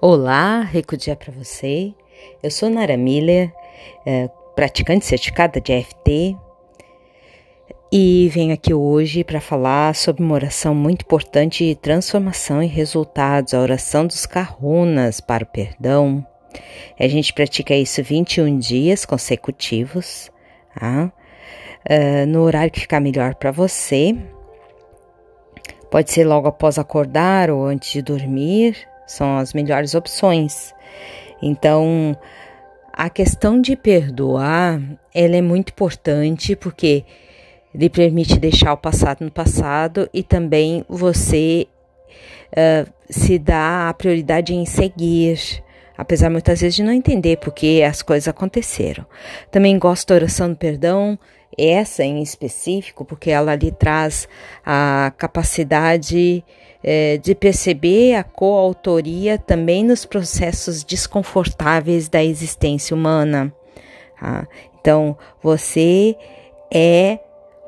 Olá, rico dia para você. Eu sou Nara Miller, é, praticante certificada de EFT, e venho aqui hoje para falar sobre uma oração muito importante de transformação e resultados, a oração dos Kahunas para o perdão. A gente pratica isso 21 dias consecutivos, tá? Uh, no horário que ficar melhor para você. Pode ser logo após acordar ou antes de dormir, são as melhores opções. Então, a questão de perdoar, ela é muito importante porque lhe permite deixar o passado no passado e também você uh, se dá a prioridade em seguir, apesar muitas vezes de não entender porque as coisas aconteceram. Também gosto da oração do perdão, essa em específico, porque ela lhe traz a capacidade é, de perceber a coautoria também nos processos desconfortáveis da existência humana. Tá? Então, você é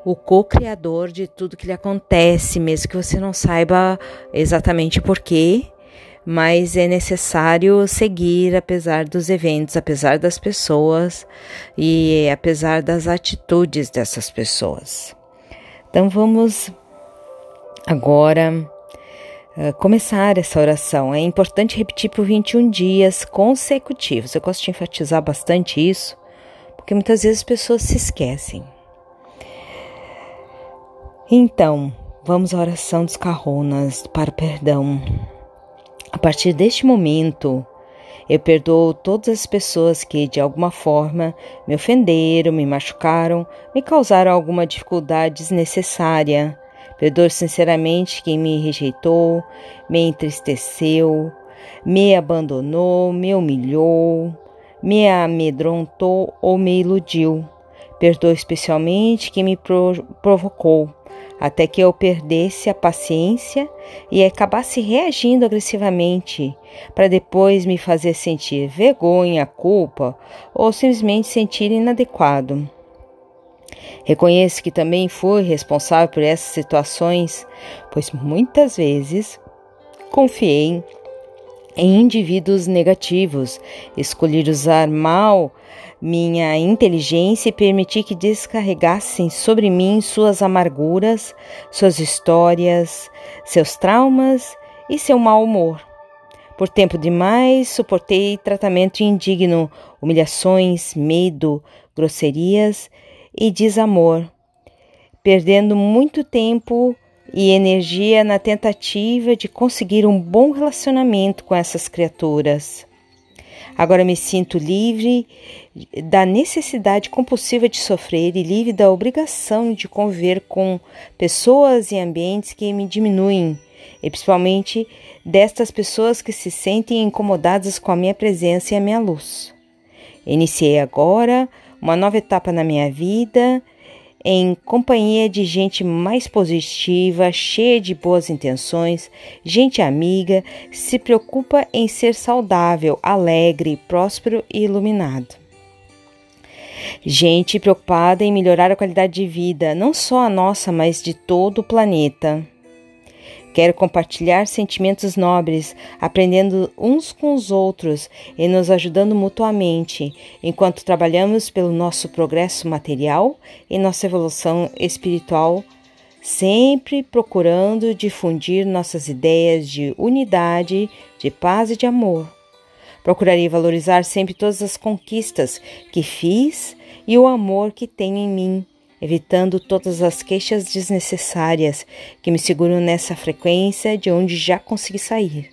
o co-criador de tudo que lhe acontece, mesmo que você não saiba exatamente porquê, mas é necessário seguir apesar dos eventos, apesar das pessoas e apesar das atitudes dessas pessoas. Então vamos agora uh, começar essa oração. É importante repetir por 21 dias consecutivos. Eu gosto de enfatizar bastante isso, porque muitas vezes as pessoas se esquecem. Então, vamos à oração dos carronas para o perdão. A partir deste momento, eu perdoo todas as pessoas que, de alguma forma, me ofenderam, me machucaram, me causaram alguma dificuldade desnecessária. Perdoo sinceramente quem me rejeitou, me entristeceu, me abandonou, me humilhou, me amedrontou ou me iludiu. Perdoo especialmente quem me provocou até que eu perdesse a paciência e acabasse reagindo agressivamente, para depois me fazer sentir vergonha, culpa ou simplesmente sentir inadequado. Reconheço que também fui responsável por essas situações, pois muitas vezes confiei em indivíduos negativos, escolhi usar mal minha inteligência e permiti que descarregassem sobre mim suas amarguras, suas histórias, seus traumas e seu mau humor. Por tempo demais suportei tratamento indigno, humilhações, medo, grosserias e desamor, perdendo muito tempo e energia na tentativa de conseguir um bom relacionamento com essas criaturas. Agora me sinto livre da necessidade compulsiva de sofrer e livre da obrigação de conviver com pessoas e ambientes que me diminuem, e principalmente destas pessoas que se sentem incomodadas com a minha presença e a minha luz. Iniciei agora uma nova etapa na minha vida em companhia de gente mais positiva, cheia de boas intenções, gente amiga, se preocupa em ser saudável, alegre, próspero e iluminado. Gente preocupada em melhorar a qualidade de vida, não só a nossa, mas de todo o planeta. Quero compartilhar sentimentos nobres, aprendendo uns com os outros e nos ajudando mutuamente, enquanto trabalhamos pelo nosso progresso material e nossa evolução espiritual, sempre procurando difundir nossas ideias de unidade, de paz e de amor. Procurarei valorizar sempre todas as conquistas que fiz e o amor que tenho em mim evitando todas as queixas desnecessárias que me seguram nessa frequência de onde já consegui sair.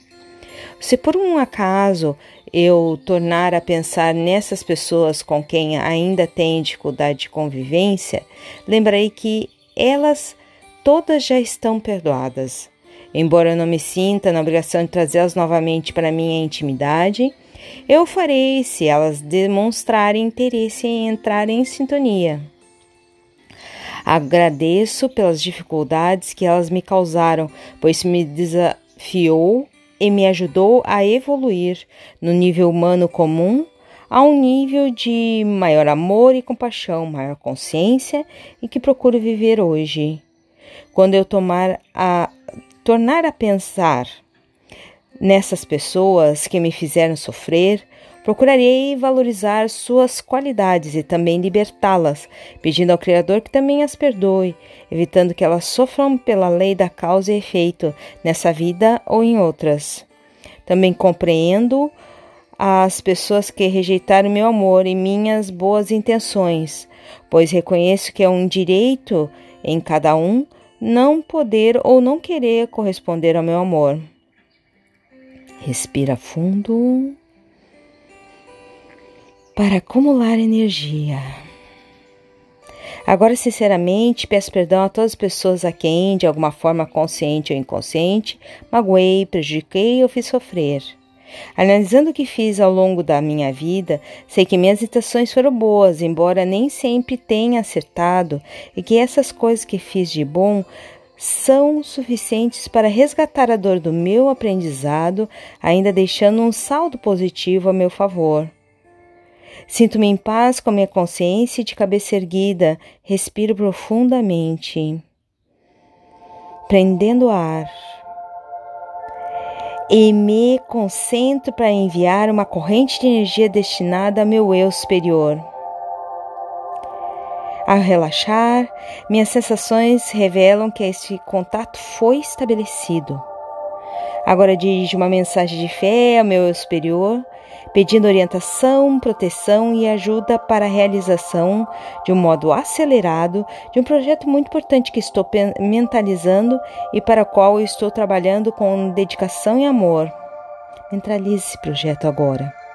Se por um acaso eu tornar a pensar nessas pessoas com quem ainda tenho dificuldade de convivência, lembrarei que elas todas já estão perdoadas. Embora eu não me sinta na obrigação de trazê-las novamente para minha intimidade, eu farei se elas demonstrarem interesse em entrar em sintonia. Agradeço pelas dificuldades que elas me causaram, pois me desafiou e me ajudou a evoluir no nível humano comum a um nível de maior amor e compaixão, maior consciência e que procuro viver hoje. Quando eu tomar a tornar a pensar nessas pessoas que me fizeram sofrer, procurarei valorizar suas qualidades e também libertá-las, pedindo ao Criador que também as perdoe, evitando que elas sofram pela lei da causa e efeito nessa vida ou em outras. Também compreendo as pessoas que rejeitaram meu amor e minhas boas intenções, pois reconheço que é um direito em cada um não poder ou não querer corresponder ao meu amor. Respira fundo para acumular energia. Agora, sinceramente, peço perdão a todas as pessoas a quem, de alguma forma consciente ou inconsciente, magoei, prejudiquei ou fiz sofrer. Analisando o que fiz ao longo da minha vida, sei que minhas intenções foram boas, embora nem sempre tenha acertado, e que essas coisas que fiz de bom são suficientes para resgatar a dor do meu aprendizado, ainda deixando um saldo positivo a meu favor. Sinto-me em paz com a minha consciência de cabeça erguida, respiro profundamente, prendendo ar e me concentro para enviar uma corrente de energia destinada ao meu eu superior. Ao relaxar, minhas sensações revelam que este contato foi estabelecido. Agora dirijo uma mensagem de fé ao meu eu superior, pedindo orientação, proteção e ajuda para a realização de um modo acelerado de um projeto muito importante que estou mentalizando e para o qual estou trabalhando com dedicação e amor. Mentalize esse projeto agora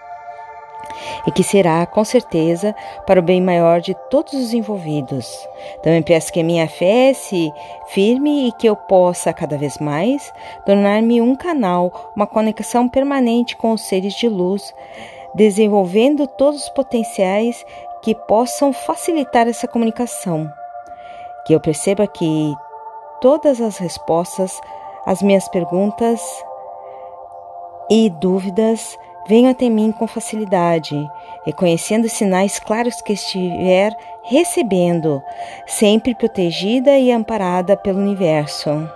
e que será, com certeza, para o bem maior de todos os envolvidos. Também peço que a minha fé se firme e que eu possa, cada vez mais, tornar-me um canal, uma conexão permanente com os seres de luz, desenvolvendo todos os potenciais que possam facilitar essa comunicação. Que eu perceba que todas as respostas às minhas perguntas e dúvidas venham até mim com facilidade, reconhecendo sinais claros que estiver recebendo, sempre protegida e amparada pelo universo.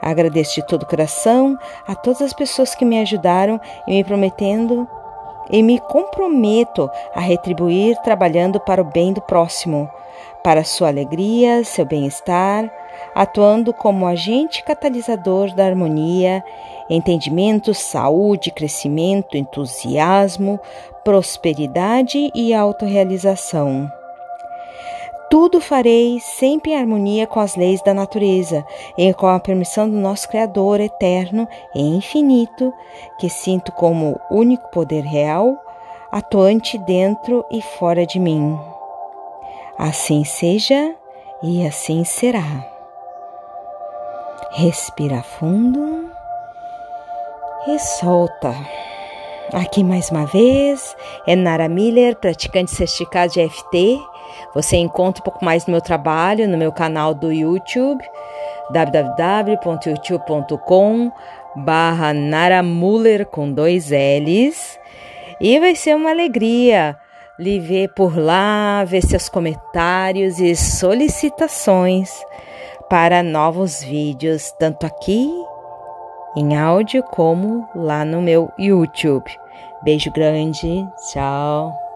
Agradeço de todo o coração a todas as pessoas que me ajudaram e me prometendo e me comprometo a retribuir trabalhando para o bem do próximo, para sua alegria, seu bem-estar, atuando como agente catalisador da harmonia entendimento, saúde, crescimento, entusiasmo, prosperidade e autorrealização. Tudo farei sempre em harmonia com as leis da natureza e com a permissão do nosso Criador eterno e infinito, que sinto como único poder real, atuante dentro e fora de mim. Assim seja e assim será. Respira fundo e solta. Aqui mais uma vez é Nara Miller, praticante certificado de FT. Você encontra um pouco mais do meu trabalho no meu canal do YouTube, www.youtube.com barra Naramuller com dois L's. E vai ser uma alegria lhe ver por lá, ver seus comentários e solicitações para novos vídeos, tanto aqui em áudio como lá no meu YouTube. Beijo grande, tchau.